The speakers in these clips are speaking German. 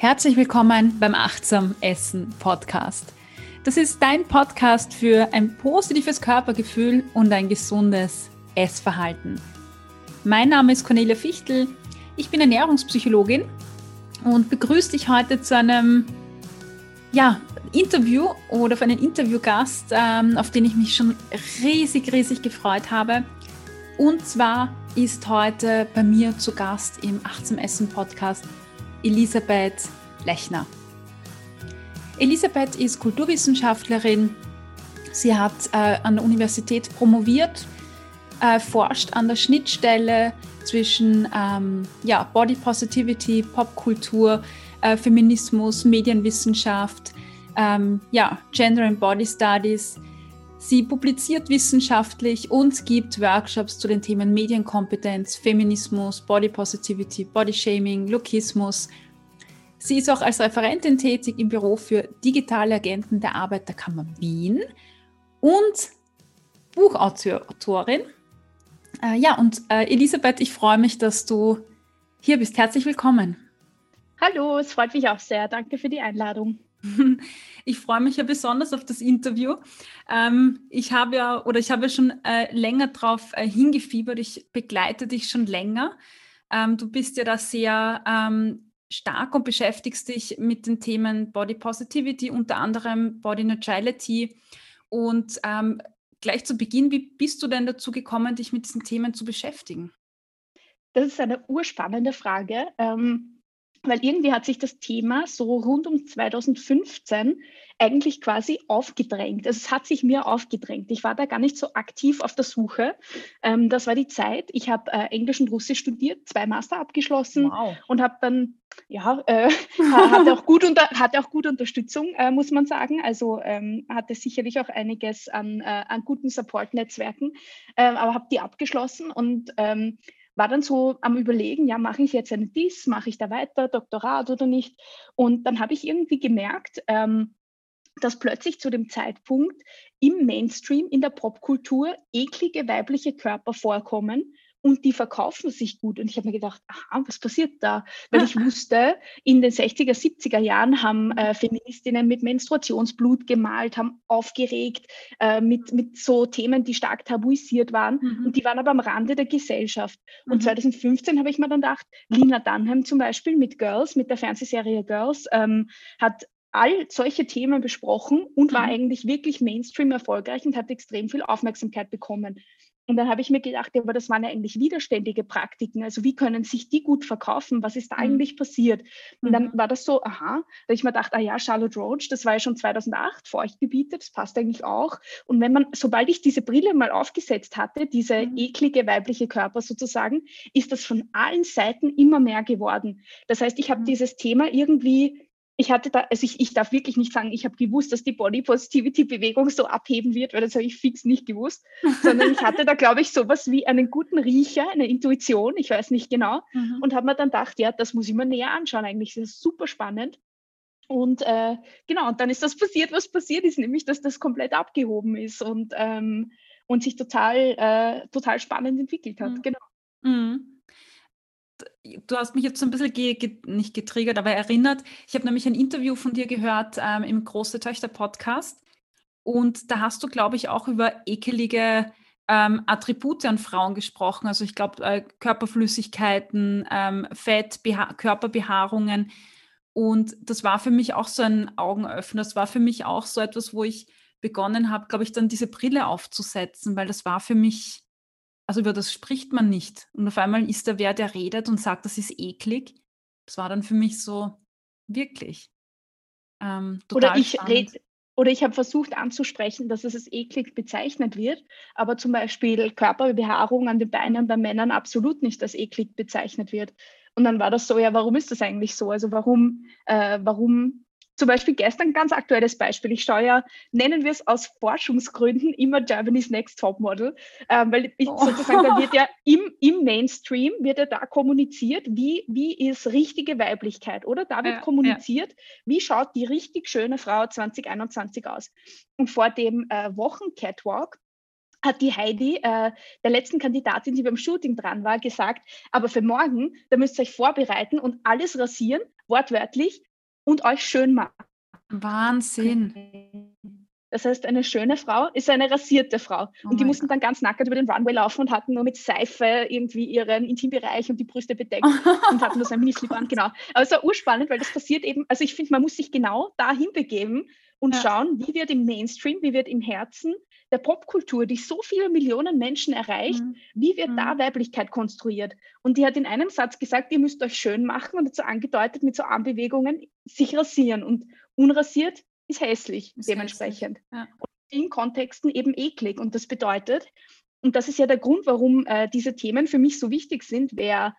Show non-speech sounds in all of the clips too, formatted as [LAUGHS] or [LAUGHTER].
Herzlich willkommen beim Achtsam Essen Podcast. Das ist dein Podcast für ein positives Körpergefühl und ein gesundes Essverhalten. Mein Name ist Cornelia Fichtel. Ich bin Ernährungspsychologin und begrüße dich heute zu einem ja, Interview oder für einen Interviewgast, ähm, auf den ich mich schon riesig, riesig gefreut habe. Und zwar ist heute bei mir zu Gast im Achtsam Essen Podcast Elisabeth Lechner. Elisabeth ist Kulturwissenschaftlerin. Sie hat äh, an der Universität promoviert, äh, forscht an der Schnittstelle zwischen ähm, ja, Body Positivity, Popkultur, äh, Feminismus, Medienwissenschaft, ähm, ja, Gender and Body Studies. Sie publiziert wissenschaftlich und gibt Workshops zu den Themen Medienkompetenz, Feminismus, Body Positivity, Body Shaming, Lookismus. Sie ist auch als Referentin tätig im Büro für digitale Agenten der Arbeiterkammer Wien und Buchautorin. Äh, ja, und äh, Elisabeth, ich freue mich, dass du hier bist. Herzlich willkommen. Hallo, es freut mich auch sehr. Danke für die Einladung. [LAUGHS] Ich freue mich ja besonders auf das Interview. Ähm, ich habe ja oder ich habe schon äh, länger darauf äh, hingefiebert. Ich begleite dich schon länger. Ähm, du bist ja da sehr ähm, stark und beschäftigst dich mit den Themen Body Positivity, unter anderem Body Neutrality. Und gleich zu Beginn, wie bist du denn dazu gekommen, dich mit diesen Themen zu beschäftigen? Das ist eine urspannende Frage. Weil irgendwie hat sich das Thema so rund um 2015 eigentlich quasi aufgedrängt. Also es hat sich mir aufgedrängt. Ich war da gar nicht so aktiv auf der Suche. Ähm, das war die Zeit. Ich habe äh, Englisch und Russisch studiert, zwei Master abgeschlossen wow. und habe dann, ja, äh, [LAUGHS] hatte, auch gut unter, hatte auch gute Unterstützung, äh, muss man sagen. Also ähm, hatte sicherlich auch einiges an, äh, an guten Support-Netzwerken, ähm, aber habe die abgeschlossen und ähm, war dann so am Überlegen, ja, mache ich jetzt eine DIS, mache ich da weiter, Doktorat oder nicht? Und dann habe ich irgendwie gemerkt, ähm, dass plötzlich zu dem Zeitpunkt im Mainstream, in der Popkultur eklige weibliche Körper vorkommen und die verkaufen sich gut. Und ich habe mir gedacht, aha, was passiert da? Weil ich wusste, in den 60er, 70er Jahren haben äh, Feministinnen mit Menstruationsblut gemalt, haben aufgeregt äh, mit, mit so Themen, die stark tabuisiert waren. Mhm. Und die waren aber am Rande der Gesellschaft. Und mhm. 2015 habe ich mir dann gedacht, Lina Dunham zum Beispiel mit Girls, mit der Fernsehserie Girls, ähm, hat all solche Themen besprochen und war mhm. eigentlich wirklich Mainstream erfolgreich und hat extrem viel Aufmerksamkeit bekommen. Und dann habe ich mir gedacht, ja, aber das waren ja eigentlich widerständige Praktiken. Also wie können sich die gut verkaufen? Was ist da mhm. eigentlich passiert? Und dann mhm. war das so, aha, da ich mir gedacht, ah ja, Charlotte Roach, das war ja schon 2008, Feuchtgebiete, das passt eigentlich auch. Und wenn man, sobald ich diese Brille mal aufgesetzt hatte, diese mhm. eklige weibliche Körper sozusagen, ist das von allen Seiten immer mehr geworden. Das heißt, ich habe mhm. dieses Thema irgendwie ich hatte da, also ich, ich darf wirklich nicht sagen, ich habe gewusst, dass die Body Positivity Bewegung so abheben wird, weil das habe ich fix nicht gewusst, [LAUGHS] sondern ich hatte da, glaube ich, sowas wie einen guten Riecher, eine Intuition, ich weiß nicht genau, mhm. und habe mir dann gedacht, ja, das muss ich mir näher anschauen eigentlich, das ist super spannend. Und äh, genau, und dann ist das passiert, was passiert ist, nämlich, dass das komplett abgehoben ist und, ähm, und sich total, äh, total spannend entwickelt hat. Mhm. Genau. Mhm du hast mich jetzt so ein bisschen ge ge nicht getriggert, aber erinnert. Ich habe nämlich ein Interview von dir gehört ähm, im Große Töchter Podcast. Und da hast du, glaube ich, auch über ekelige ähm, Attribute an Frauen gesprochen. Also ich glaube, äh, Körperflüssigkeiten, ähm, Fett, Beha Körperbehaarungen. Und das war für mich auch so ein Augenöffner. Das war für mich auch so etwas, wo ich begonnen habe, glaube ich, dann diese Brille aufzusetzen, weil das war für mich also über das spricht man nicht. Und auf einmal ist da wer, der redet und sagt, das ist eklig. Das war dann für mich so wirklich. Ähm, oder ich rede, oder ich habe versucht anzusprechen, dass es als eklig bezeichnet wird, aber zum Beispiel Körperbehaarung an den Beinen bei Männern absolut nicht als eklig bezeichnet wird. Und dann war das so, ja, warum ist das eigentlich so? Also warum, äh, warum zum Beispiel gestern ein ganz aktuelles Beispiel. Ich schaue ja, nennen wir es aus Forschungsgründen, immer Germany's Next Topmodel, ähm, weil ich, oh. sozusagen da wird ja [LAUGHS] im, im Mainstream wird ja da kommuniziert, wie, wie ist richtige Weiblichkeit, oder? Da wird ja, kommuniziert, ja. wie schaut die richtig schöne Frau 2021 aus. Und vor dem äh, Wochen-Catwalk hat die Heidi, äh, der letzten Kandidatin, die beim Shooting dran war, gesagt, aber für morgen, da müsst ihr euch vorbereiten und alles rasieren, wortwörtlich, und euch schön machen. Wahnsinn. Das heißt, eine schöne Frau ist eine rasierte Frau. Oh und die mussten dann ganz nackert über den Runway laufen und hatten nur mit Seife irgendwie ihren Intimbereich und die Brüste bedeckt [LAUGHS] und hatten nur so ein Minislip an. Genau. Aber es war urspannend, weil das passiert eben, also ich finde, man muss sich genau dahin begeben und Ja. schauen, wie wird im Mainstream, wie wird im Herzen der Popkultur, die so viele Millionen Menschen erreicht, Mhm. wie wird da Mhm. Weiblichkeit konstruiert? Und die hat in einem Satz gesagt, ihr müsst euch schön machen und dazu angedeutet mit so Armbewegungen, sich rasieren. Und unrasiert ist hässlich Ist dementsprechend. hässlich, ja. Und in Kontexten eben eklig. Und das bedeutet, und das ist ja der Grund, warum äh, diese Themen für mich so wichtig sind, wer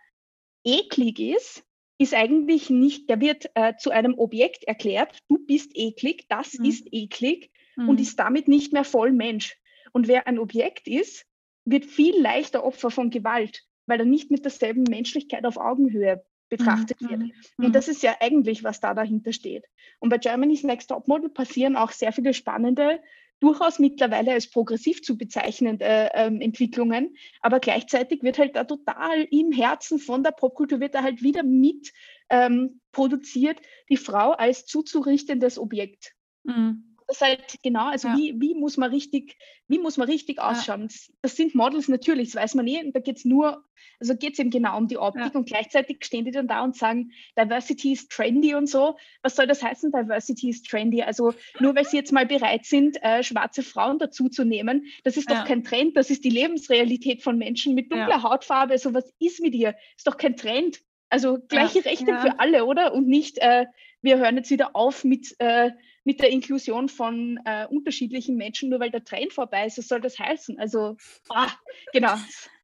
eklig ist, ist eigentlich nicht, der wird äh, zu einem Objekt erklärt, du bist eklig, das Mhm. ist eklig Mhm. und ist damit nicht mehr voll Mensch. Und wer ein Objekt ist, wird viel leichter Opfer von Gewalt, weil er nicht mit derselben Menschlichkeit auf Augenhöhe betrachtet Mhm. wird. Mhm. Und das ist ja eigentlich, was da dahinter steht. Und bei Germany's Next Topmodel passieren auch sehr viele spannende, durchaus mittlerweile als progressiv zu bezeichnende ähm, Entwicklungen. Aber gleichzeitig wird halt da total im Herzen von der Popkultur wird da halt wieder mit ähm, produziert, die Frau als zuzurichtendes Objekt. Mhm. Ist halt genau, also Ja. wie, wie muss man richtig, wie muss man richtig ausschauen? Das, das sind Models natürlich, das weiß man eh, und da geht es nur, also geht es eben genau um die Optik Ja. und gleichzeitig stehen die dann da und sagen, Diversity ist trendy und so. Was soll das heißen, Diversity ist trendy? Also nur weil sie jetzt mal bereit sind, äh, schwarze Frauen dazuzunehmen, das ist doch Ja. kein Trend, das ist die Lebensrealität von Menschen mit Ja. dunkler Hautfarbe. Also was ist mit ihr? Ist doch kein Trend. Also gleiche Rechte ja. für alle, oder? Und nicht, äh, wir hören jetzt wieder auf mit, äh, mit der Inklusion von äh, unterschiedlichen Menschen, nur weil der Trend vorbei ist. Was soll das heißen? Also, ah, genau.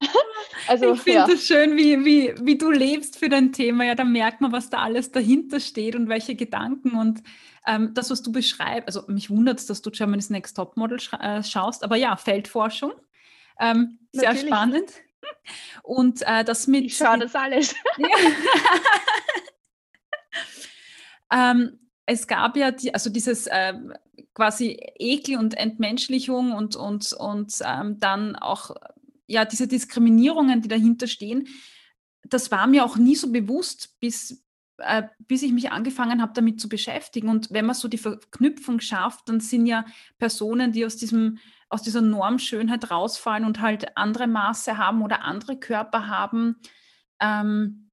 [LAUGHS] also, ich finde ja. es schön, wie, wie, wie du lebst für dein Thema. Ja, da merkt man, was da alles dahinter steht und welche Gedanken und ähm, das, was du beschreibst. Also mich wundert es, dass du Germany's Next Topmodel äh, schaust, aber ja, Feldforschung. Ähm, sehr spannend. Und äh, das mit. Ich schaue das alles. [LAUGHS] Ähm, es gab ja die, also dieses ähm, quasi Ekel und Entmenschlichung und, und, und ähm, dann auch ja diese Diskriminierungen, die dahinter stehen. Das war mir auch nie so bewusst, bis, äh, bis ich mich angefangen habe, damit zu beschäftigen. Und wenn man so die Verknüpfung schafft, dann sind ja Personen, die aus diesem aus dieser Normschönheit rausfallen und halt andere Maße haben oder andere Körper haben, ähm,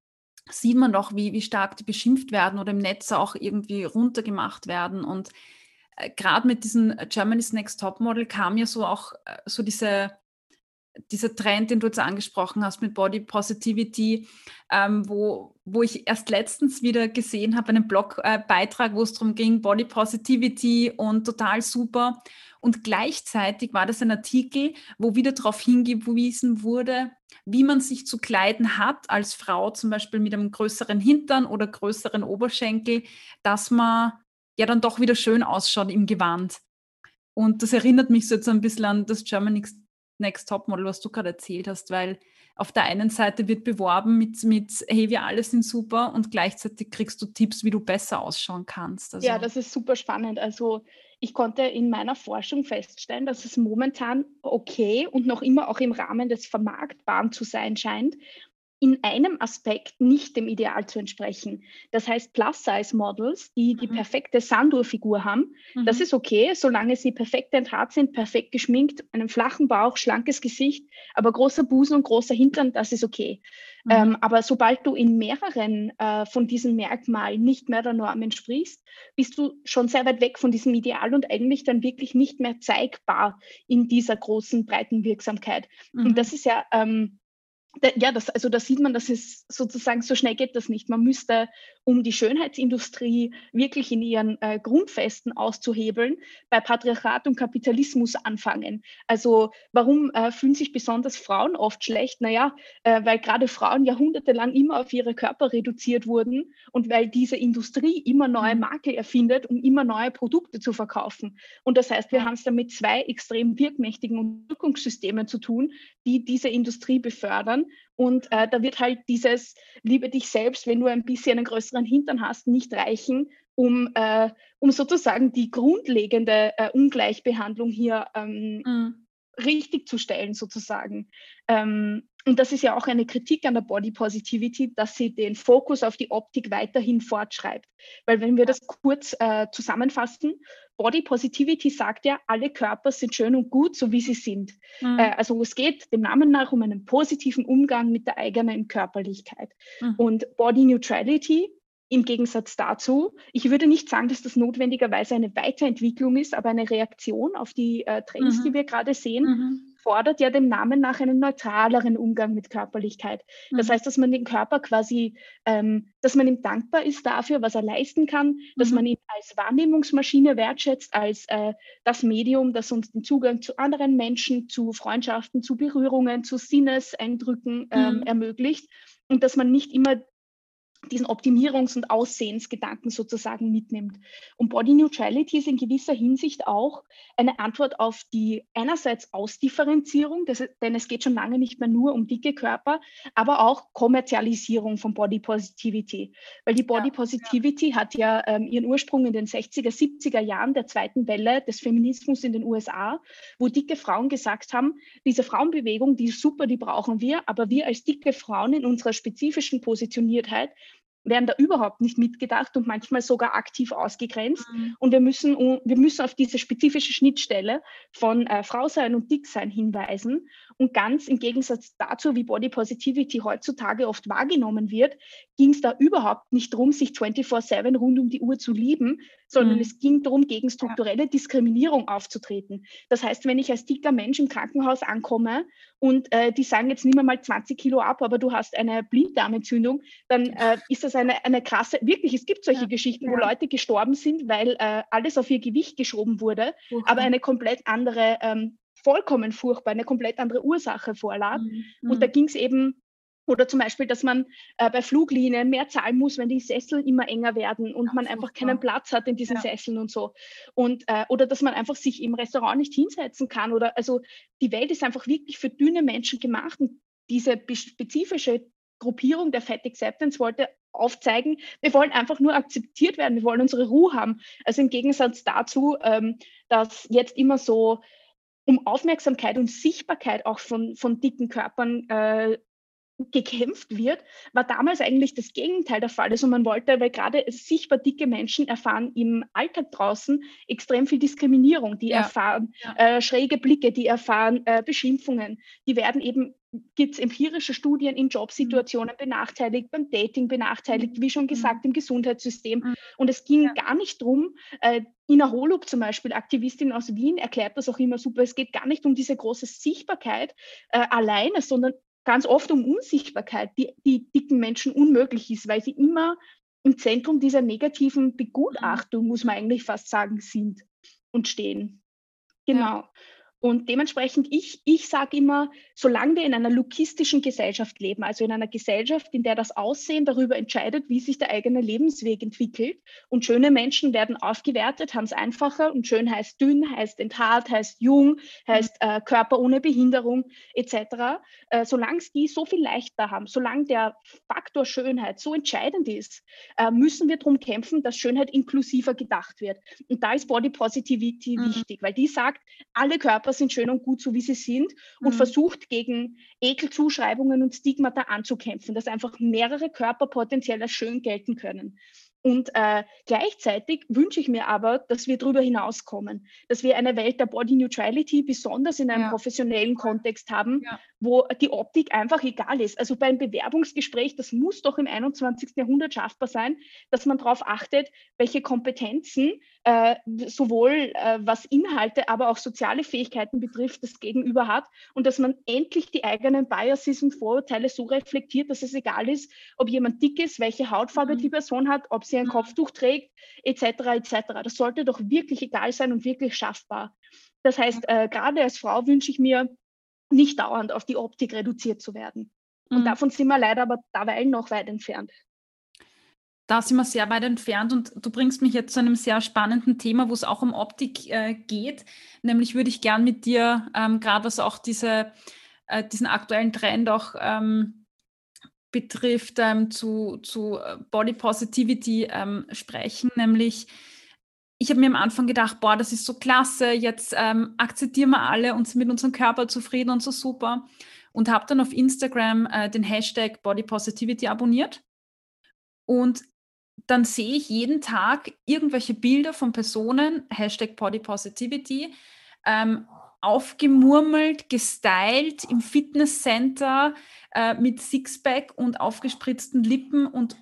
sieht man doch, wie, wie stark die beschimpft werden oder im Netz auch irgendwie runtergemacht werden. Und äh, gerade mit diesem Germany's Next Topmodel kam ja so auch äh, so diese, dieser Trend, den du jetzt angesprochen hast mit Body Positivity, ähm, wo, wo ich erst letztens wieder gesehen habe, einen Blogbeitrag, äh, wo es darum ging, Body Positivity und total super. Und gleichzeitig war das ein Artikel, wo wieder darauf hingewiesen wurde, wie man sich zu kleiden hat als Frau, zum Beispiel mit einem größeren Hintern oder größeren Oberschenkel, dass man ja dann doch wieder schön ausschaut im Gewand. Und das erinnert mich so jetzt ein bisschen an das Germany's Next Topmodel, was du gerade erzählt hast, weil auf der einen Seite wird beworben mit, mit hey, wir alle sind super und gleichzeitig kriegst du Tipps, wie du besser ausschauen kannst. Also, Ja, das ist super spannend. Also ich konnte in meiner Forschung feststellen, dass es momentan okay und noch immer auch im Rahmen des Vermarktbaren zu sein scheint, in einem Aspekt nicht dem Ideal zu entsprechen. Das heißt, Plus-Size-Models, die die Mhm. perfekte Sandur-Figur haben, mhm. das ist okay, solange sie perfekt enthaart sind, perfekt geschminkt, einen flachen Bauch, schlankes Gesicht, aber großer Busen und großer Hintern, das ist okay. Mhm. Ähm, aber sobald du in mehreren äh, von diesen Merkmalen nicht mehr der Norm entsprichst, bist du schon sehr weit weg von diesem Ideal und eigentlich dann wirklich nicht mehr zeigbar in dieser großen, breiten Wirksamkeit. Mhm. Und das ist ja, ähm, ja, das, also da sieht man, dass es sozusagen so schnell geht das nicht. Man müsste, um die Schönheitsindustrie wirklich in ihren äh, Grundfesten auszuhebeln, bei Patriarchat und Kapitalismus anfangen. Also warum äh, fühlen sich besonders Frauen oft schlecht? Naja, äh, weil gerade Frauen jahrhundertelang immer auf ihre Körper reduziert wurden und weil diese Industrie immer neue Mhm. Marke erfindet, um immer neue Produkte zu verkaufen. Und das heißt, wir haben es da mit zwei extrem wirkmächtigen Unterdrückungssystemen zu tun, die diese Industrie befördern. Und äh, da wird halt dieses Liebe dich selbst, wenn du ein bisschen einen größeren Hintern hast, nicht reichen, um, äh, um sozusagen die grundlegende äh, Ungleichbehandlung hier ähm, Mhm. richtig zu stellen, sozusagen. Ähm, und das ist ja auch eine Kritik an der Body Positivity, dass sie den Fokus auf die Optik weiterhin fortschreibt. Weil wenn wir das kurz äh, zusammenfassen, Body Positivity sagt ja, alle Körper sind schön und gut, so wie sie sind. Mhm. Äh, also es geht dem Namen nach um einen positiven Umgang mit der eigenen Körperlichkeit. Mhm. Und Body Neutrality im Gegensatz dazu, ich würde nicht sagen, dass das notwendigerweise eine Weiterentwicklung ist, aber eine Reaktion auf die äh, Trends, mhm. die wir gerade sehen, mhm fordert ja dem Namen nach einen neutraleren Umgang mit Körperlichkeit. Das mhm. heißt, dass man den Körper quasi, ähm, dass man ihm dankbar ist dafür, was er leisten kann, dass mhm. man ihn als Wahrnehmungsmaschine wertschätzt, als äh, das Medium, das uns den Zugang zu anderen Menschen, zu Freundschaften, zu Berührungen, zu Sinneseindrücken ähm, mhm. ermöglicht und dass man nicht immer diesen Optimierungs- und Aussehensgedanken sozusagen mitnimmt. Und Body Neutrality ist in gewisser Hinsicht auch eine Antwort auf die einerseits Ausdifferenzierung, das, denn es geht schon lange nicht mehr nur um dicke Körper, aber auch Kommerzialisierung von Body Positivity. Weil die Body ja, Positivity ja. hat ja ähm, ihren Ursprung in den 60er, 70er Jahren der zweiten Welle des Feminismus in den USA, wo dicke Frauen gesagt haben, diese Frauenbewegung, die ist super, die brauchen wir, aber wir als dicke Frauen in unserer spezifischen Positioniertheit werden da überhaupt nicht mitgedacht und manchmal sogar aktiv ausgegrenzt. Mhm. Und wir müssen, wir müssen auf diese spezifische Schnittstelle von äh, Frau sein und Dick sein hinweisen. Und ganz im Gegensatz dazu, wie Body Positivity heutzutage oft wahrgenommen wird, ging es da überhaupt nicht darum, sich 24-7 rund um die Uhr zu lieben, sondern mhm. es ging darum, gegen strukturelle Diskriminierung aufzutreten. Das heißt, wenn ich als dicker Mensch im Krankenhaus ankomme und äh, die sagen, jetzt nimm mal 20 Kilo ab, aber du hast eine Blinddarmentzündung, dann äh, ist das eine, eine krasse, wirklich, es gibt solche ja. Geschichten, wo Leute gestorben sind, weil äh, alles auf ihr Gewicht geschoben wurde, mhm. aber eine komplett andere ähm, vollkommen furchtbar, eine komplett andere Ursache vorlag. Mhm. Und da mhm. ging es eben, oder zum Beispiel, dass man äh, bei Fluglinien mehr zahlen muss, wenn die Sessel immer enger werden und ja, man einfach keinen Platz hat in diesen ja. Sesseln und so. Und, äh, oder dass man einfach sich im Restaurant nicht hinsetzen kann. Oder also die Welt ist einfach wirklich für dünne Menschen gemacht. Und diese spezifische Gruppierung der Fat Acceptance wollte aufzeigen, wir wollen einfach nur akzeptiert werden, wir wollen unsere Ruhe haben. Also im Gegensatz dazu, ähm, dass jetzt immer so um Aufmerksamkeit und Sichtbarkeit auch von, von dicken Körpern äh, gekämpft wird, war damals eigentlich das Gegenteil der Fall. Also man wollte, weil gerade sichtbar dicke Menschen erfahren im Alltag draußen extrem viel Diskriminierung, die ja. erfahren ja. Äh, schräge Blicke, die erfahren äh, Beschimpfungen, die werden eben gibt es empirische Studien in Jobsituationen mhm. benachteiligt, beim Dating benachteiligt, wie schon mhm. gesagt, im Gesundheitssystem. Mhm. Und es ging ja. gar nicht darum, äh, Ina Holub zum Beispiel, Aktivistin aus Wien, erklärt das auch immer super, es geht gar nicht um diese große Sichtbarkeit äh, alleine, sondern ganz oft um Unsichtbarkeit, die, die dicken Menschen unmöglich ist, weil sie immer im Zentrum dieser negativen Begutachtung, muss man eigentlich fast sagen, sind und stehen. Genau. Ja. Und dementsprechend, ich, ich sage immer, solange wir in einer lukistischen Gesellschaft leben, also in einer Gesellschaft, in der das Aussehen darüber entscheidet, wie sich der eigene Lebensweg entwickelt und schöne Menschen werden aufgewertet, haben es einfacher und schön heißt dünn, heißt enthaart, heißt jung, heißt äh, Körper ohne Behinderung etc. Äh, solange es die so viel leichter haben, solange der Faktor Schönheit so entscheidend ist, äh, müssen wir darum kämpfen, dass Schönheit inklusiver gedacht wird. Und da ist Body Positivity mhm. wichtig, weil die sagt, alle Körper sind schön und gut, so wie sie sind und mhm. versucht gegen Ekelzuschreibungen und Stigmata anzukämpfen, dass einfach mehrere Körper potenziell als schön gelten können. Und äh, gleichzeitig wünsche ich mir aber, dass wir darüber hinauskommen, dass wir eine Welt der Body Neutrality besonders in einem ja. professionellen Kontext haben, ja. wo die Optik einfach egal ist. Also beim Bewerbungsgespräch, das muss doch im 21. Jahrhundert schaffbar sein, dass man darauf achtet, welche Kompetenzen äh, sowohl äh, was Inhalte, aber auch soziale Fähigkeiten betrifft, das Gegenüber hat und dass man endlich die eigenen Biases und Vorurteile so reflektiert, dass es egal ist, ob jemand dick ist, welche Hautfarbe mhm. die Person hat, ob sie ein mhm. Kopftuch trägt, etc. etc. Das sollte doch wirklich egal sein und wirklich schaffbar. Das heißt, äh, gerade als Frau wünsche ich mir, nicht dauernd auf die Optik reduziert zu werden. Und mhm. davon sind wir leider aber derweil noch weit entfernt da sind wir sehr weit entfernt und du bringst mich jetzt zu einem sehr spannenden Thema, wo es auch um Optik äh, geht. Nämlich würde ich gern mit dir, ähm, gerade was auch diese, äh, diesen aktuellen Trend auch ähm, betrifft, ähm, zu, zu äh, Body Positivity ähm, sprechen. Nämlich, ich habe mir am Anfang gedacht, boah, das ist so klasse, jetzt ähm, akzeptieren wir alle und sind mit unserem Körper zufrieden und so super. und habe dann auf Instagram äh, den Hashtag Body Positivity abonniert. Und dann sehe ich jeden Tag irgendwelche Bilder von Personen, Hashtag Body Positivity, ähm, aufgemurmelt, gestylt im Fitnesscenter äh, mit Sixpack und aufgespritzten Lippen und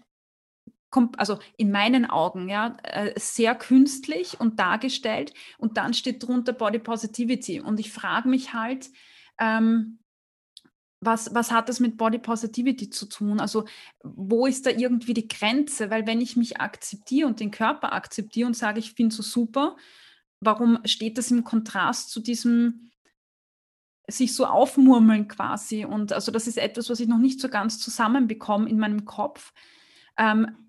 also in meinen Augen, ja, äh, sehr künstlich und dargestellt. Und dann steht drunter Body Positivity. Und ich frage mich halt, ähm, was, was hat das mit Body Positivity zu tun? Also wo ist da irgendwie die Grenze? Weil wenn ich mich akzeptiere und den Körper akzeptiere und sage, ich finde so super, warum steht das im Kontrast zu diesem sich so aufmurmeln quasi? Und also das ist etwas, was ich noch nicht so ganz zusammenbekomme in meinem Kopf. Ähm,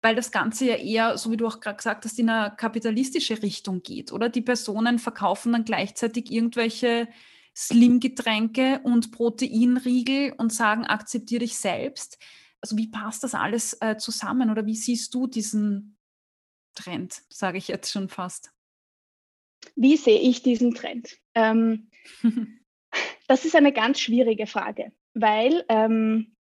weil das Ganze ja eher, so wie du auch gerade gesagt hast, in eine kapitalistische Richtung geht, oder? Die Personen verkaufen dann gleichzeitig irgendwelche Slim-Getränke und Proteinriegel und sagen, akzeptiere dich selbst. Also wie passt das alles äh, zusammen oder wie siehst du diesen Trend, sage ich jetzt schon fast? Wie sehe ich diesen Trend? Ähm, [LAUGHS] das ist eine ganz schwierige Frage, weil ähm,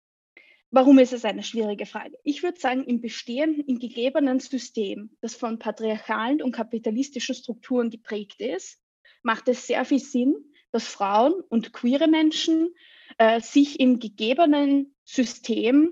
Warum ist es eine schwierige Frage? Ich würde sagen, im bestehenden, im gegebenen System, das von patriarchalen und kapitalistischen Strukturen geprägt ist, macht es sehr viel Sinn, dass Frauen und queere Menschen äh, sich im gegebenen System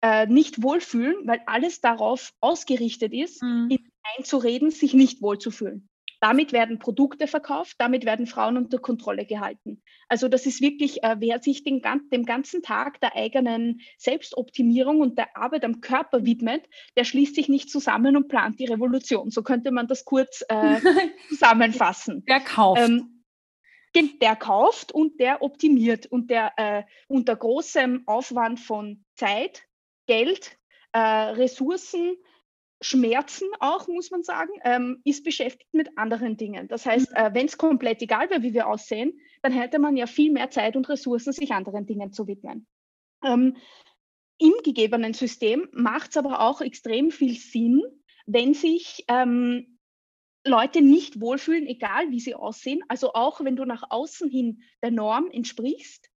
äh, nicht wohlfühlen, weil alles darauf ausgerichtet ist, mhm. einzureden, sich nicht wohlzufühlen. Damit werden Produkte verkauft, damit werden Frauen unter Kontrolle gehalten. Also das ist wirklich, äh, wer sich den, dem ganzen Tag der eigenen Selbstoptimierung und der Arbeit am Körper widmet, der schließt sich nicht zusammen und plant die Revolution. So könnte man das kurz äh, [LAUGHS] zusammenfassen. Der kauft. Ähm, der kauft und der optimiert und der äh, unter großem Aufwand von Zeit, Geld, äh, Ressourcen, Schmerzen auch, muss man sagen, ähm, ist beschäftigt mit anderen Dingen. Das heißt, mhm. äh, wenn es komplett egal wäre, wie wir aussehen, dann hätte man ja viel mehr Zeit und Ressourcen, sich anderen Dingen zu widmen. Ähm, Im gegebenen System macht es aber auch extrem viel Sinn, wenn sich ähm, Leute nicht wohlfühlen, egal wie sie aussehen. Also auch wenn du nach außen hin der Norm entsprichst,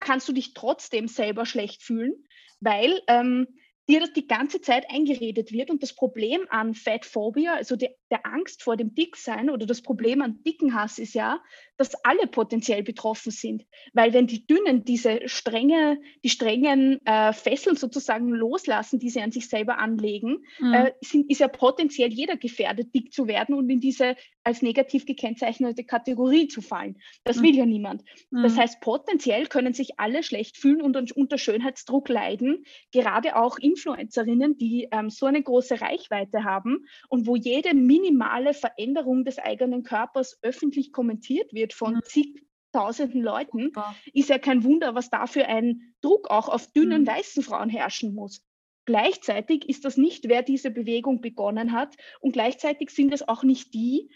kannst du dich trotzdem selber schlecht fühlen, weil ähm, dir das die ganze Zeit eingeredet wird. Und das Problem an Fatphobia, also der, der Angst vor dem Dicksein oder das Problem an Dickenhass ist ja, dass alle potenziell betroffen sind. Weil wenn die Dünnen diese strenge, die strengen äh, Fesseln sozusagen loslassen, die sie an sich selber anlegen, mhm. äh, sind, ist ja potenziell jeder gefährdet, dick zu werden und in diese als negativ gekennzeichnete Kategorie zu fallen. Das mhm. will ja niemand. Mhm. Das heißt, potenziell können sich alle schlecht fühlen und unter Schönheitsdruck leiden, gerade auch Influencerinnen, die ähm, so eine große Reichweite haben und wo jede minimale Veränderung des eigenen Körpers öffentlich kommentiert wird von mhm. zigtausenden Leuten, ist ja kein Wunder, was da für ein Druck auch auf dünnen mhm. weißen Frauen herrschen muss. Gleichzeitig ist das nicht, wer diese Bewegung begonnen hat und gleichzeitig sind es auch nicht die,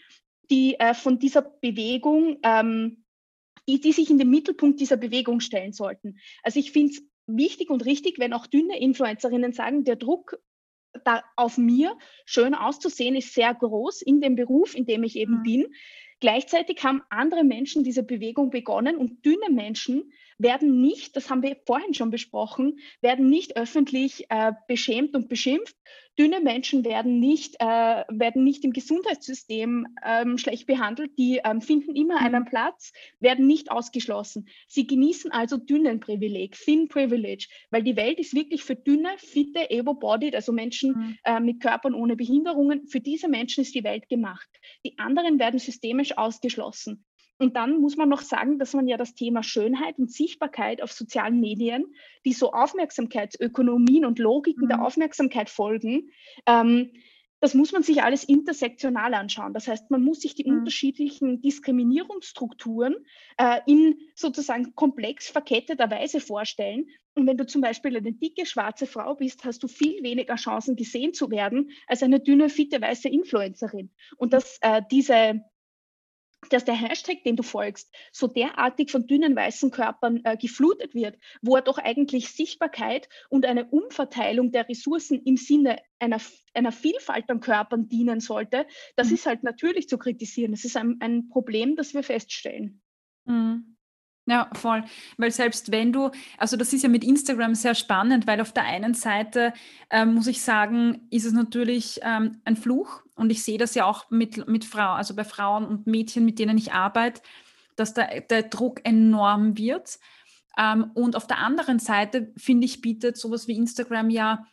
die äh, von dieser Bewegung, ähm, die, die sich in den Mittelpunkt dieser Bewegung stellen sollten. Also ich finde es wichtig und richtig, wenn auch dünne Influencerinnen sagen, der Druck da auf mir schön auszusehen ist sehr groß in dem Beruf, in dem ich eben mhm. bin. Gleichzeitig haben andere Menschen diese Bewegung begonnen und dünne Menschen werden nicht, das haben wir vorhin schon besprochen, werden nicht öffentlich äh, beschämt und beschimpft. Dünne Menschen werden nicht, äh, werden nicht im Gesundheitssystem ähm, schlecht behandelt. Die ähm, finden immer mhm. einen Platz, werden nicht ausgeschlossen. Sie genießen also Dünnenprivileg, Thin Privilege, weil die Welt ist wirklich für dünne, fitte, able-bodied, also Menschen mhm. äh, mit Körpern ohne Behinderungen. Für diese Menschen ist die Welt gemacht. Die anderen werden systemisch ausgeschlossen. Und dann muss man noch sagen, dass man ja das Thema Schönheit und Sichtbarkeit auf sozialen Medien, die so Aufmerksamkeitsökonomien und Logiken mhm. der Aufmerksamkeit folgen, ähm, das muss man sich alles intersektional anschauen. Das heißt, man muss sich die mhm. unterschiedlichen Diskriminierungsstrukturen äh, in sozusagen komplex verketteter Weise vorstellen. Und wenn du zum Beispiel eine dicke schwarze Frau bist, hast du viel weniger Chancen gesehen zu werden als eine dünne, fitte weiße Influencerin. Und dass äh, diese dass der Hashtag, den du folgst, so derartig von dünnen weißen Körpern äh, geflutet wird, wo er doch eigentlich Sichtbarkeit und eine Umverteilung der Ressourcen im Sinne einer, einer Vielfalt an Körpern dienen sollte, das mhm. ist halt natürlich zu kritisieren. Das ist ein, ein Problem, das wir feststellen. Mhm. Ja, voll. Weil selbst wenn du, also das ist ja mit Instagram sehr spannend, weil auf der einen Seite ähm, muss ich sagen, ist es natürlich ähm, ein Fluch und ich sehe das ja auch mit, mit Frauen, also bei Frauen und Mädchen, mit denen ich arbeite, dass der, der Druck enorm wird. Ähm, und auf der anderen Seite, finde ich, bietet sowas wie Instagram ja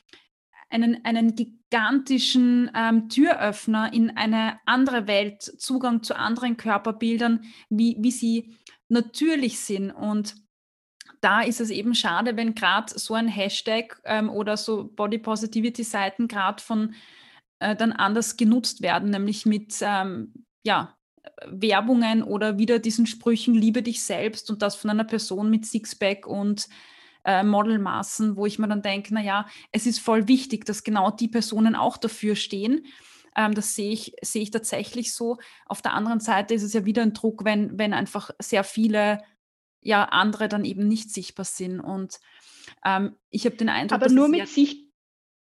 einen, einen gigantischen ähm, Türöffner in eine andere Welt, Zugang zu anderen Körperbildern, wie, wie sie natürlich sind. Und da ist es eben schade, wenn gerade so ein Hashtag ähm, oder so Body Positivity Seiten gerade von äh, dann anders genutzt werden, nämlich mit ähm, ja, Werbungen oder wieder diesen Sprüchen, liebe dich selbst und das von einer Person mit Sixpack und äh, Modelmaßen, wo ich mir dann denke, naja, es ist voll wichtig, dass genau die Personen auch dafür stehen. Ähm, das sehe ich, sehe ich tatsächlich so. Auf der anderen Seite ist es ja wieder ein Druck, wenn, wenn einfach sehr viele ja, andere dann eben nicht sichtbar sind. Und ähm, ich habe den Eindruck, aber nur mit Sicht,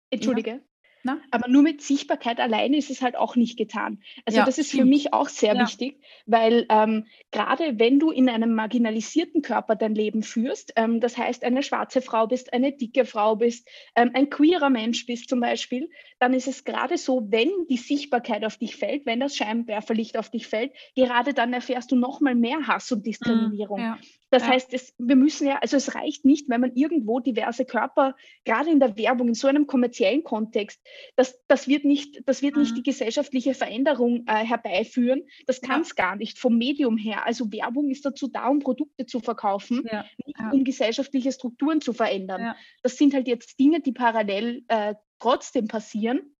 Entschuldige, ja. Na? Aber nur mit Sichtbarkeit alleine ist es halt auch nicht getan. Also ja, das ist stimmt. für mich auch sehr ja. wichtig, weil ähm, gerade wenn du in einem marginalisierten Körper dein Leben führst, ähm, das heißt eine schwarze Frau bist, eine dicke Frau bist, ähm, ein queerer Mensch bist zum Beispiel, dann ist es gerade so, wenn die Sichtbarkeit auf dich fällt, wenn das Scheinwerferlicht auf dich fällt, gerade dann erfährst du noch mal mehr Hass und Diskriminierung. Mm, ja. Das ja. heißt, es, wir müssen ja, also es reicht nicht, wenn man irgendwo diverse Körper, gerade in der Werbung, in so einem kommerziellen Kontext, das, das wird nicht, das wird mhm. nicht die gesellschaftliche Veränderung äh, herbeiführen. Das kann es ja. gar nicht vom Medium her. Also Werbung ist dazu da, um Produkte zu verkaufen, ja. nicht um gesellschaftliche Strukturen zu verändern. Das sind halt jetzt Dinge, die parallel äh, trotzdem passieren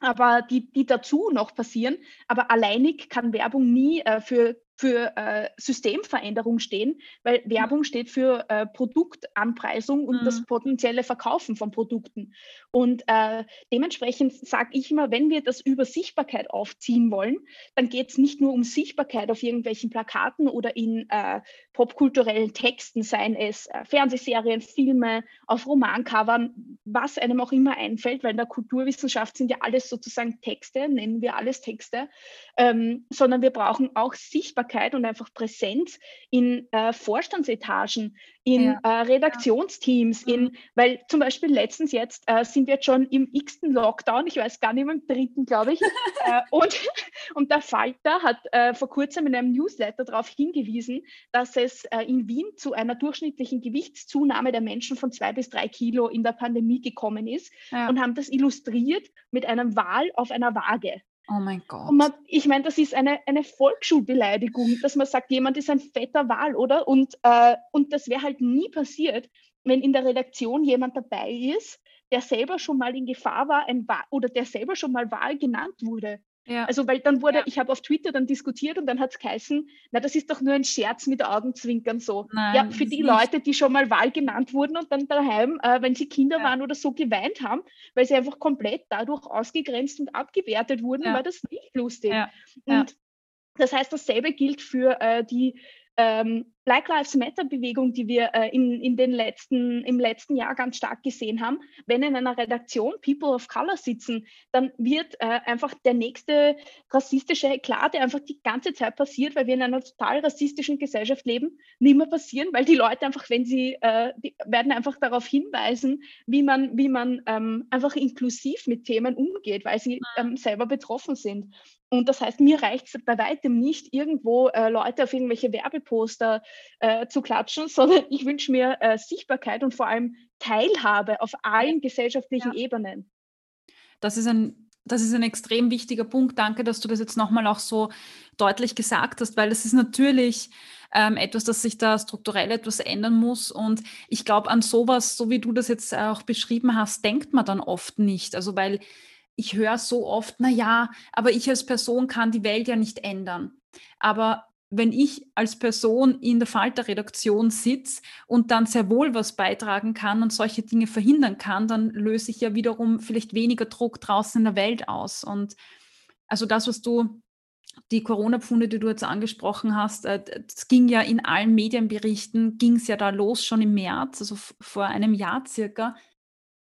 aber die, die dazu noch passieren. Aber alleinig kann Werbung nie äh, für für äh, Systemveränderung stehen, weil. Werbung steht für äh, Produktanpreisung und mhm. das potenzielle Verkaufen von Produkten. Und äh, dementsprechend sage ich immer, wenn wir das über Sichtbarkeit aufziehen wollen, dann geht es nicht nur um Sichtbarkeit auf irgendwelchen Plakaten oder in äh, popkulturellen Texten, seien es äh, Fernsehserien, Filme, auf Romancovern, was einem auch immer einfällt, weil in der Kulturwissenschaft sind ja alles sozusagen Texte, nennen wir alles Texte, ähm, sondern wir brauchen auch Sichtbarkeit Sichtbarkeit und einfach Präsenz in äh, Vorstandsetagen, in ja. äh, Redaktionsteams, ja. in, mhm. weil zum Beispiel letztens jetzt äh, sind wir jetzt schon im x-ten Lockdown, ich weiß gar nicht mehr, im dritten, glaube ich, [LAUGHS] äh, und, und der Falter hat äh, vor kurzem in einem Newsletter darauf hingewiesen, dass es äh, in Wien zu einer durchschnittlichen Gewichtszunahme der Menschen von zwei bis drei Kilo in der Pandemie gekommen ist ja. und haben das illustriert mit einem Wal auf einer Waage. Oh mein Gott. Man, ich meine, das ist eine, eine Volksschulbeleidigung, dass man sagt, jemand ist ein fetter Wal, oder? Und, äh, und das wäre halt nie passiert, wenn in der Redaktion jemand dabei ist, der selber schon mal in Gefahr war, ein Wal, oder der selber schon mal Wahl genannt wurde. Ja. Also, weil dann wurde, ja. ich habe auf Twitter dann diskutiert und dann hat es geheißen, na, das ist doch nur ein Scherz mit Augenzwinkern so. Nein, ja, für die Leute, die schon mal Wahl genannt wurden und dann daheim, äh, wenn sie Kinder ja. waren oder so, geweint haben, weil sie einfach komplett dadurch ausgegrenzt und abgewertet wurden, war das nicht lustig. Und das heißt, dasselbe gilt für äh, die ähm, Black Lives Matter Bewegung, die wir äh, in, in den letzten, im letzten Jahr ganz stark gesehen haben, wenn in einer Redaktion People of Color sitzen, dann wird äh, einfach der nächste rassistische Eklat, der einfach die ganze Zeit passiert, weil wir in einer total rassistischen Gesellschaft leben, nicht mehr passieren, weil die Leute einfach, wenn sie, äh, werden einfach darauf hinweisen, wie man, wie man ähm, einfach inklusiv mit Themen umgeht, weil sie ähm, selber betroffen sind. Und das heißt, mir reicht es bei weitem nicht, irgendwo äh, Leute auf irgendwelche Werbeposter äh, zu klatschen, [LAUGHS] sondern ich wünsche mir äh, Sichtbarkeit und vor allem Teilhabe auf allen gesellschaftlichen ja. Ebenen. Das ist ein das ist ein extrem wichtiger Punkt. Danke, dass du das jetzt nochmal auch so deutlich gesagt hast, weil das ist natürlich ähm, etwas, das sich da strukturell etwas ändern muss. Und ich glaube, an sowas, so wie du das jetzt auch beschrieben hast, denkt man dann oft nicht. Also weil ich höre so oft, na ja, aber ich als Person kann die Welt ja nicht ändern. Aber wenn ich als Person in der Falter-Redaktion sitze und dann sehr wohl was beitragen kann und solche Dinge verhindern kann, dann löse ich ja wiederum vielleicht weniger Druck draußen in der Welt aus. Und also das, was du, die Corona-Pfunde, die du jetzt angesprochen hast, es äh, ging ja in allen Medienberichten, ging es ja da los schon im März, also vor einem Jahr circa.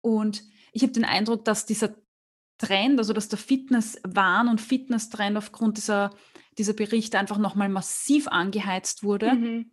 Und ich habe den Eindruck, dass dieser Trend, also dass der Fitness-Wahn und Fitness-Trend aufgrund dieser dieser Bericht einfach nochmal massiv angeheizt wurde. Mhm.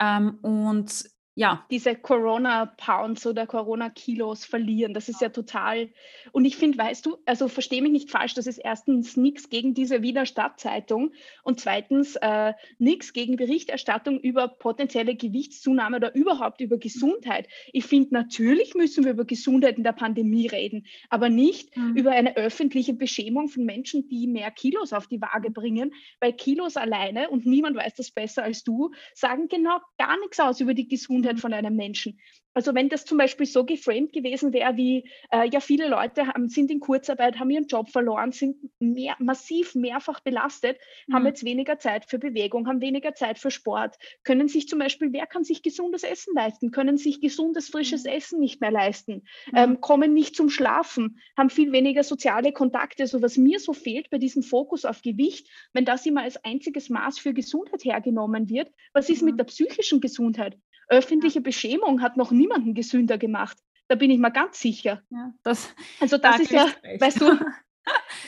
Ähm, und ja. Diese Corona-Pounds oder Corona-Kilos verlieren. Das ist ja total. Und ich finde, weißt du, also verstehe mich nicht falsch, das ist erstens nichts gegen diese Wiener Stadtzeitung und zweitens äh, nichts gegen Berichterstattung über potenzielle Gewichtszunahme oder überhaupt über Gesundheit. Ich finde, natürlich müssen wir über Gesundheit in der Pandemie reden, aber nicht mhm. über eine öffentliche Beschämung von Menschen, die mehr Kilos auf die Waage bringen, weil Kilos alleine, und niemand weiß das besser als du, sagen genau gar nichts aus über die Gesundheit Gesundheit von einem Menschen. Also wenn das zum Beispiel so geframed gewesen wäre, wie äh, ja viele Leute haben, sind in Kurzarbeit, haben ihren Job verloren, sind mehr, massiv mehrfach belastet, mhm. haben jetzt weniger Zeit für Bewegung, haben weniger Zeit für Sport, können sich zum Beispiel, wer kann sich gesundes Essen leisten, können sich gesundes, frisches mhm. Essen nicht mehr leisten, mhm. ähm, kommen nicht zum Schlafen, haben viel weniger soziale Kontakte. So also was mir so fehlt bei diesem Fokus auf Gewicht, wenn das immer als einziges Maß für Gesundheit hergenommen wird, was ist mit mhm. der psychischen Gesundheit? Öffentliche Beschämung hat noch niemanden gesünder gemacht. Da bin ich mir ganz sicher. Ja, das, also das da ist ja, weißt du, [LAUGHS]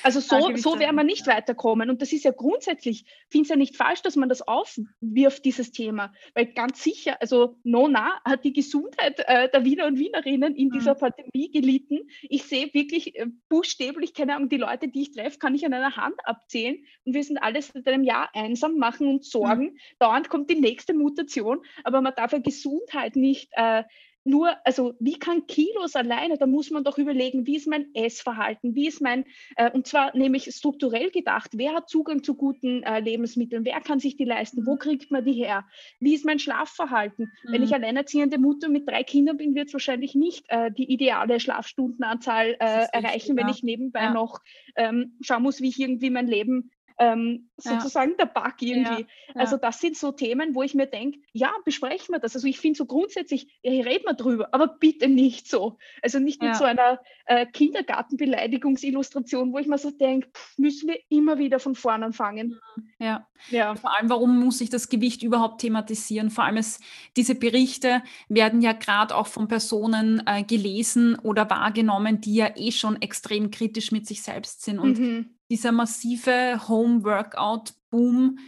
also so, so wäre man nicht weiterkommen. Und das ist ja grundsätzlich, ich finde es ja nicht falsch, dass man das aufwirft, dieses Thema. Weil ganz sicher, also Nona hat die Gesundheit äh, der Wiener und Wienerinnen in dieser mhm. Pandemie gelitten. Ich sehe wirklich äh, buchstäblich, keine Ahnung, die Leute, die ich treffe, kann ich an einer Hand abzählen. Und wir sind alle seit einem Jahr einsam, machen uns Sorgen. Mhm. Dauernd kommt die nächste Mutation. Aber man darf ja Gesundheit nicht äh, nur, also wie kann Kilos alleine, da muss man doch überlegen, wie ist mein Essverhalten, wie ist mein, äh, und zwar nämlich strukturell gedacht, wer hat Zugang zu guten äh, Lebensmitteln, wer kann sich die leisten, wo kriegt man die her, wie ist mein Schlafverhalten. Mhm. Wenn ich mhm. alleinerziehende Mutter mit drei Kindern bin, wird es wahrscheinlich nicht äh, die ideale Schlafstundenanzahl äh, erreichen, wenn ich nebenbei ja. noch ähm, schauen muss, wie ich irgendwie mein Leben ähm, sozusagen ja. der Bug irgendwie. Ja. Also das sind so Themen, wo ich mir denke, ja, besprechen wir das. Also ich finde so grundsätzlich, ja, reden wir drüber, aber bitte nicht so. Also nicht mit so einer äh, Kindergartenbeleidigungsillustration, wo ich mir so denke, müssen wir immer wieder von vorne anfangen. Ja. ja. Vor allem, warum muss ich das Gewicht überhaupt thematisieren? Vor allem, es, diese Berichte werden ja gerade auch von Personen äh, gelesen oder wahrgenommen, die ja eh schon extrem kritisch mit sich selbst sind. Und mhm dieser massive Home-Workout-Boom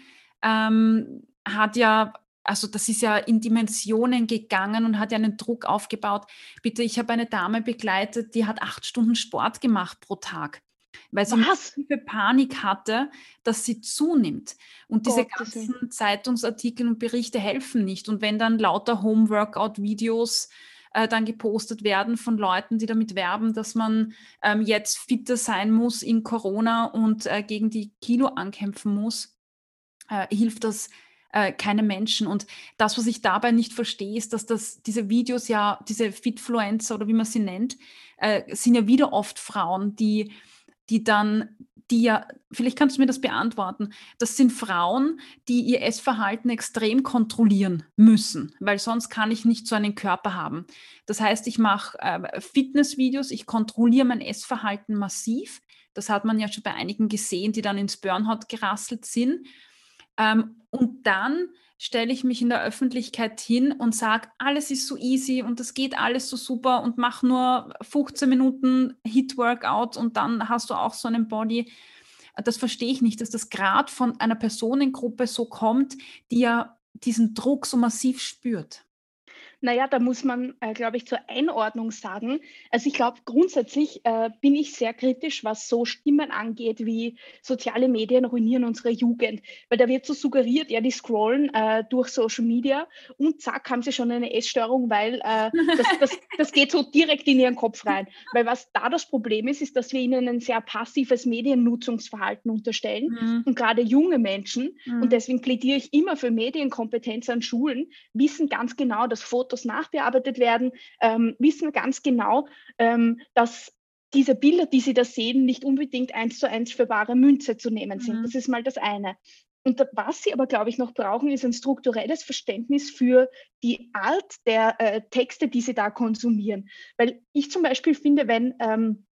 ähm, hat ja, also das ist ja in Dimensionen gegangen und hat ja einen Druck aufgebaut. Bitte, ich habe eine Dame begleitet, die hat acht Stunden Sport gemacht pro Tag weil sie massive Panik hatte, dass sie zunimmt. Und diese Gott, ganzen Zeitungsartikel und Berichte helfen nicht. Und wenn dann lauter Home-Workout-Videos äh, dann gepostet werden von Leuten, die damit werben, dass man ähm, jetzt fitter sein muss in Corona und äh, gegen die Kilo ankämpfen muss, äh, hilft das äh, keinem Menschen. Und das, was ich dabei nicht verstehe, ist, dass das, diese Videos ja, diese Fitfluencer oder wie man sie nennt, äh, sind ja wieder oft Frauen, die, die dann die ja, vielleicht kannst du mir das beantworten, das sind Frauen, die ihr Essverhalten extrem kontrollieren müssen, weil sonst kann ich nicht so einen Körper haben. Das heißt, ich mache äh, Fitnessvideos, ich kontrolliere mein Essverhalten massiv. Das hat man ja schon bei einigen gesehen, die dann ins Burnout gerasselt sind. Ähm, und dann stelle ich mich in der Öffentlichkeit hin und sage, alles ist so easy und das geht alles so super und mach nur 15 Minuten Hit-Workout und dann hast du auch so einen Body. Das verstehe ich nicht, dass das gerade von einer Personengruppe so kommt, die ja diesen Druck so massiv spürt. Naja, da muss man, äh, glaube ich, zur Einordnung sagen. Also ich glaube, grundsätzlich äh, bin ich sehr kritisch, was so Stimmen angeht, wie soziale Medien ruinieren unsere Jugend. Weil da wird so suggeriert, ja, die scrollen äh, durch Social Media und zack, haben sie schon eine Essstörung, weil äh, das, das, das geht so direkt in ihren Kopf rein. Weil was da das Problem ist, ist, dass wir ihnen ein sehr passives Mediennutzungsverhalten unterstellen mhm. und gerade junge Menschen, mhm. und deswegen plädiere ich immer für Medienkompetenz an Schulen, wissen ganz genau, dass Fotos Fotos nachbearbeitet werden, ähm, wissen ganz genau, ähm, dass diese Bilder, die Sie da sehen, nicht unbedingt eins zu eins für bare Münze zu nehmen sind. Mhm. Das ist mal das eine. Und was Sie aber, glaube ich, noch brauchen, ist ein strukturelles Verständnis für die Art der äh, Texte, die Sie da konsumieren. Weil ich zum Beispiel finde, wenn ähm,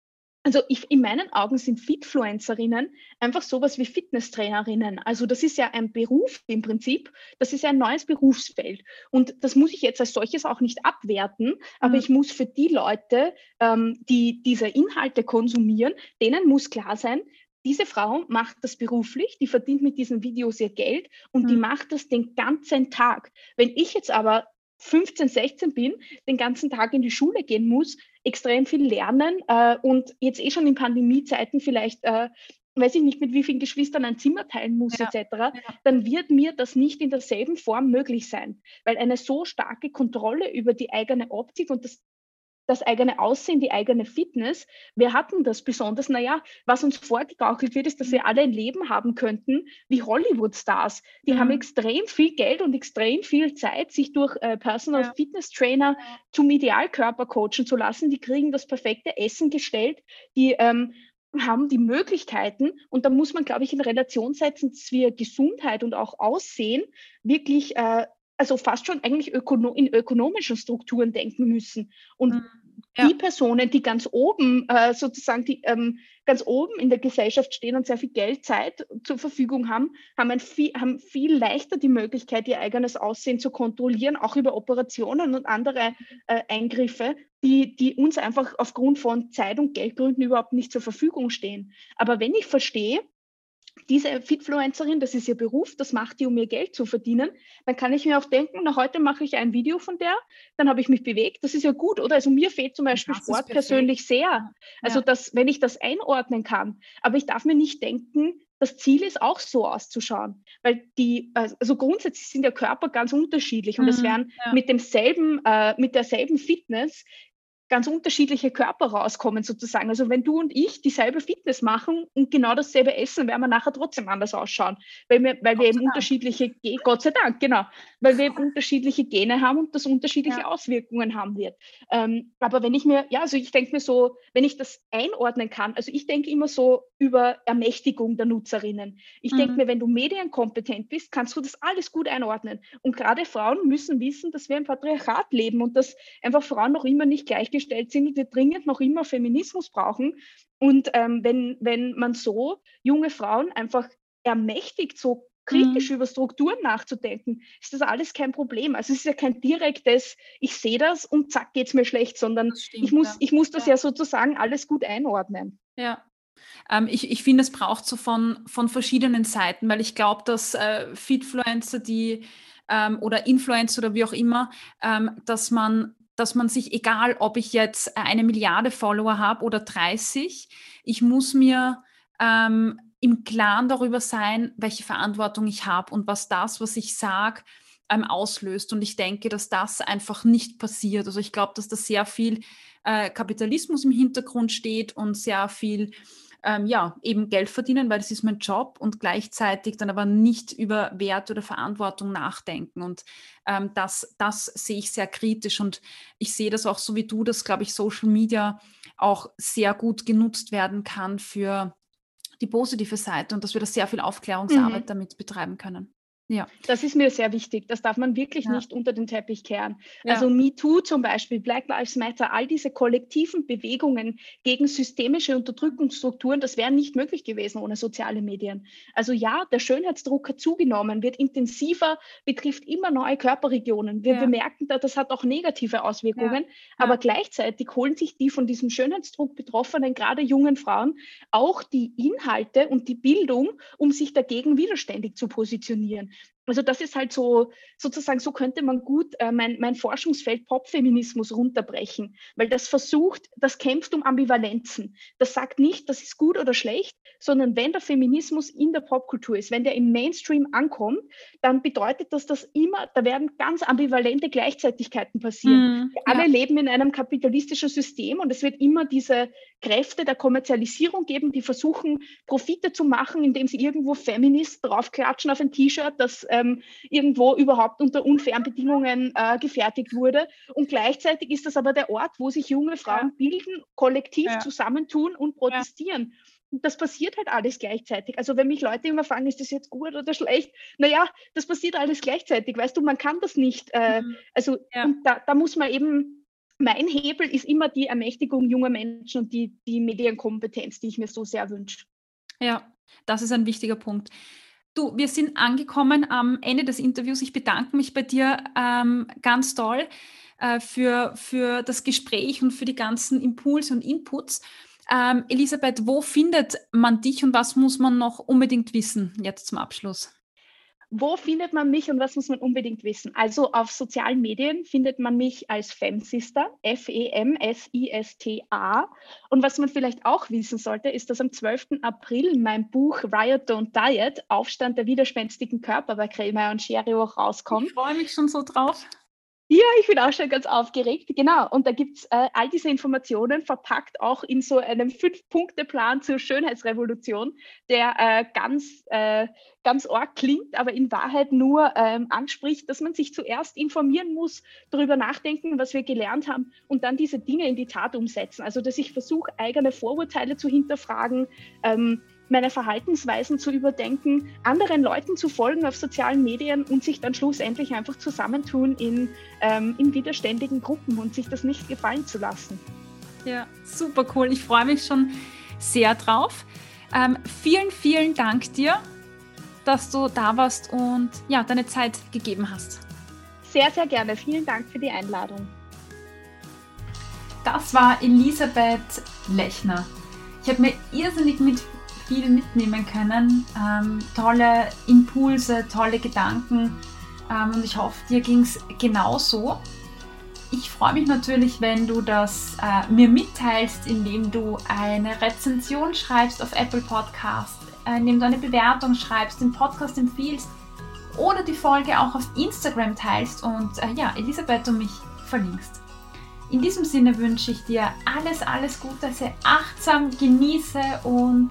also ich, in meinen Augen sind Fitfluencerinnen einfach sowas wie Fitnesstrainerinnen. Also das ist ja ein Beruf im Prinzip. Das ist ja ein neues Berufsfeld. Und das muss ich jetzt als solches auch nicht abwerten. Aber mhm. ich muss für die Leute, ähm, die diese Inhalte konsumieren, denen muss klar sein, diese Frau macht das beruflich, die verdient mit diesen Videos ihr Geld und mhm. die macht das den ganzen Tag. Wenn ich jetzt aber 15, 16 bin, den ganzen Tag in die Schule gehen muss, extrem viel lernen äh, und jetzt eh schon in Pandemiezeiten vielleicht äh, weiß ich nicht, mit wie vielen Geschwistern ein Zimmer teilen muss, ja. etc., ja. dann wird mir das nicht in derselben Form möglich sein. Weil eine so starke Kontrolle über die eigene Optik und das, das eigene Aussehen, die eigene Fitness, wir hatten das besonders? Naja, was uns vorgegaukelt wird, ist, dass wir alle ein Leben haben könnten wie Hollywood-Stars. Die mhm. haben extrem viel Geld und extrem viel Zeit, sich durch äh, Personal ja. Fitness Trainer zum Idealkörper coachen zu lassen. Die kriegen das perfekte Essen gestellt. Die ähm, haben die Möglichkeiten und da muss man, glaube ich, in Relation setzen, dass wir Gesundheit und auch Aussehen wirklich, äh, also fast schon eigentlich ökono in ökonomischen Strukturen denken müssen. Und mhm. ja. die Personen, die ganz oben äh, sozusagen, die ähm, ganz oben in der Gesellschaft stehen und sehr viel Geld, Zeit zur Verfügung haben, haben, viel, haben viel leichter die Möglichkeit, ihr eigenes Aussehen zu kontrollieren, auch über Operationen und andere äh, Eingriffe, die, die uns einfach aufgrund von Zeit- und Geldgründen überhaupt nicht zur Verfügung stehen. Aber wenn ich verstehe, diese Fitfluencerin, das ist ihr Beruf, das macht die, um ihr Geld zu verdienen, dann kann ich mir auch denken, na, heute mache ich ein Video von der, dann habe ich mich bewegt, das ist ja gut, oder? Also mir fehlt zum Beispiel das Sport persönlich sehr. Also, ja. dass, wenn ich das einordnen kann, aber ich darf mir nicht denken, das Ziel ist auch so auszuschauen, weil die, also grundsätzlich sind der Körper ganz unterschiedlich und mhm, es werden ja. mit demselben, äh, mit derselben Fitness ganz unterschiedliche Körper rauskommen sozusagen. Also wenn du und ich dieselbe Fitness machen und genau dasselbe essen, werden wir nachher trotzdem anders ausschauen, weil wir, weil wir eben unterschiedliche, Gott sei Dank, genau, weil wir eben unterschiedliche Gene haben und das unterschiedliche ja. Auswirkungen haben wird. Ähm, aber wenn ich mir, ja, also ich denke mir so, wenn ich das einordnen kann, also ich denke immer so über Ermächtigung der Nutzerinnen. Ich mhm. denke mir, wenn du medienkompetent bist, kannst du das alles gut einordnen. Und gerade Frauen müssen wissen, dass wir im Patriarchat leben und dass einfach Frauen noch immer nicht gleichgestellt gleichgestellt sind und wir dringend noch immer Feminismus brauchen. Und ähm, wenn, wenn man so junge Frauen einfach ermächtigt, so kritisch mhm. über Strukturen nachzudenken, ist das alles kein Problem. Also es ist ja kein direktes, ich sehe das und zack, geht es mir schlecht, sondern stimmt, ich, muss, ja. ich muss das ja. ja sozusagen alles gut einordnen. Ja, ähm, ich, ich finde, es braucht so von, von verschiedenen Seiten, weil ich glaube, dass äh, Fitfluencer, die ähm, oder Influencer oder wie auch immer, ähm, dass man dass man sich, egal ob ich jetzt eine Milliarde Follower habe oder 30, ich muss mir ähm, im Klaren darüber sein, welche Verantwortung ich habe und was das, was ich sage, ähm, auslöst. Und ich denke, dass das einfach nicht passiert. Also ich glaube, dass da sehr viel äh, Kapitalismus im Hintergrund steht und sehr viel ähm, ja, eben Geld verdienen, weil das ist mein Job und gleichzeitig dann aber nicht über Wert oder Verantwortung nachdenken. Und ähm, das, das sehe ich sehr kritisch und ich sehe das auch so wie du, dass, glaube ich, Social Media auch sehr gut genutzt werden kann für die positive Seite und dass wir da sehr viel Aufklärungsarbeit mhm. damit betreiben können. Ja. Das ist mir sehr wichtig. Das darf man wirklich ja. nicht unter den Teppich kehren. Ja. Also MeToo zum Beispiel, Black Lives Matter, all diese kollektiven Bewegungen gegen systemische Unterdrückungsstrukturen, das wäre nicht möglich gewesen ohne soziale Medien. Also ja, der Schönheitsdruck hat zugenommen, wird intensiver, betrifft immer neue Körperregionen. Wir ja. bemerken, dass das hat auch negative Auswirkungen, aber gleichzeitig holen sich die von diesem Schönheitsdruck betroffenen, gerade jungen Frauen, auch die Inhalte und die Bildung, um sich dagegen widerständig zu positionieren. Also das ist halt so, sozusagen, so könnte man gut äh, mein, mein Forschungsfeld Popfeminismus runterbrechen, weil das versucht, das kämpft um Ambivalenzen. Das sagt nicht, das ist gut oder schlecht, sondern wenn der Feminismus in der Popkultur ist, wenn der im Mainstream ankommt, dann bedeutet das, dass immer, da werden ganz ambivalente Gleichzeitigkeiten passieren. Mm, Wir alle ja. leben in einem kapitalistischen System und es wird immer diese Kräfte der Kommerzialisierung geben, die versuchen, Profite zu machen, indem sie irgendwo Feminist draufklatschen auf ein T-Shirt, das ähm, irgendwo überhaupt unter unfairen Bedingungen äh, gefertigt wurde. Und gleichzeitig ist das aber der Ort, wo sich junge Frauen ja. bilden, kollektiv ja. zusammentun und protestieren. Ja. Und das passiert halt alles gleichzeitig. Also wenn mich Leute immer fragen, ist das jetzt gut oder schlecht? Naja, das passiert alles gleichzeitig. Weißt du, man kann das nicht. Äh, mhm. Also da, da muss man eben mein Hebel ist immer die Ermächtigung junger Menschen und die, die Medienkompetenz, die ich mir so sehr wünsche. Ja, das ist ein wichtiger Punkt. Du, wir sind angekommen am Ende des Interviews. Ich bedanke mich bei dir ähm, ganz toll äh, für, für das Gespräch und für die ganzen Impulse und Inputs. Ähm, Elisabeth, wo findet man dich und was muss man noch unbedingt wissen jetzt zum Abschluss? Wo findet man mich und was muss man unbedingt wissen? Also auf sozialen Medien findet man mich als Femsister, F-E-M-S-I-S-T-A. Und was man vielleicht auch wissen sollte, ist, dass am 12. April mein Buch Riot Don't Diet, Aufstand der widerspenstigen Körper bei Kremer und Scherio rauskommt. Ich freue mich schon so drauf. Ja, ich bin auch schon ganz aufgeregt. Genau. Und da gibt es äh, all diese Informationen verpackt auch in so einem Fünf-Punkte-Plan zur Schönheitsrevolution, der äh, ganz, äh, ganz arg klingt, aber in Wahrheit nur ähm, anspricht, dass man sich zuerst informieren muss, darüber nachdenken, was wir gelernt haben und dann diese Dinge in die Tat umsetzen. Also, dass ich versuche, eigene Vorurteile zu hinterfragen, ähm, meine Verhaltensweisen zu überdenken, anderen Leuten zu folgen auf sozialen Medien und sich dann schlussendlich einfach zusammentun in, ähm, in widerständigen Gruppen und sich das nicht gefallen zu lassen. Ja, super cool. Ich freue mich schon sehr drauf. Ähm, vielen, vielen Dank dir, dass du da warst und ja, deine Zeit gegeben hast. Sehr, sehr gerne. Vielen Dank für die Einladung. Das war Elisabeth Lechner. Ich habe mir irrsinnig mit viel mitnehmen können. Ähm, tolle Impulse, tolle Gedanken ähm, und ich hoffe, dir ging es genauso. Ich freue mich natürlich, wenn du das äh, mir mitteilst, indem du eine Rezension schreibst auf Apple Podcast, äh, indem du eine Bewertung schreibst, den Podcast empfiehlst oder die Folge auch auf Instagram teilst und äh, ja, Elisabeth und mich verlinkst. In diesem Sinne wünsche ich dir alles, alles Gute, sehr achtsam, genieße und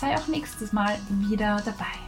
sei auch nächstes Mal wieder dabei.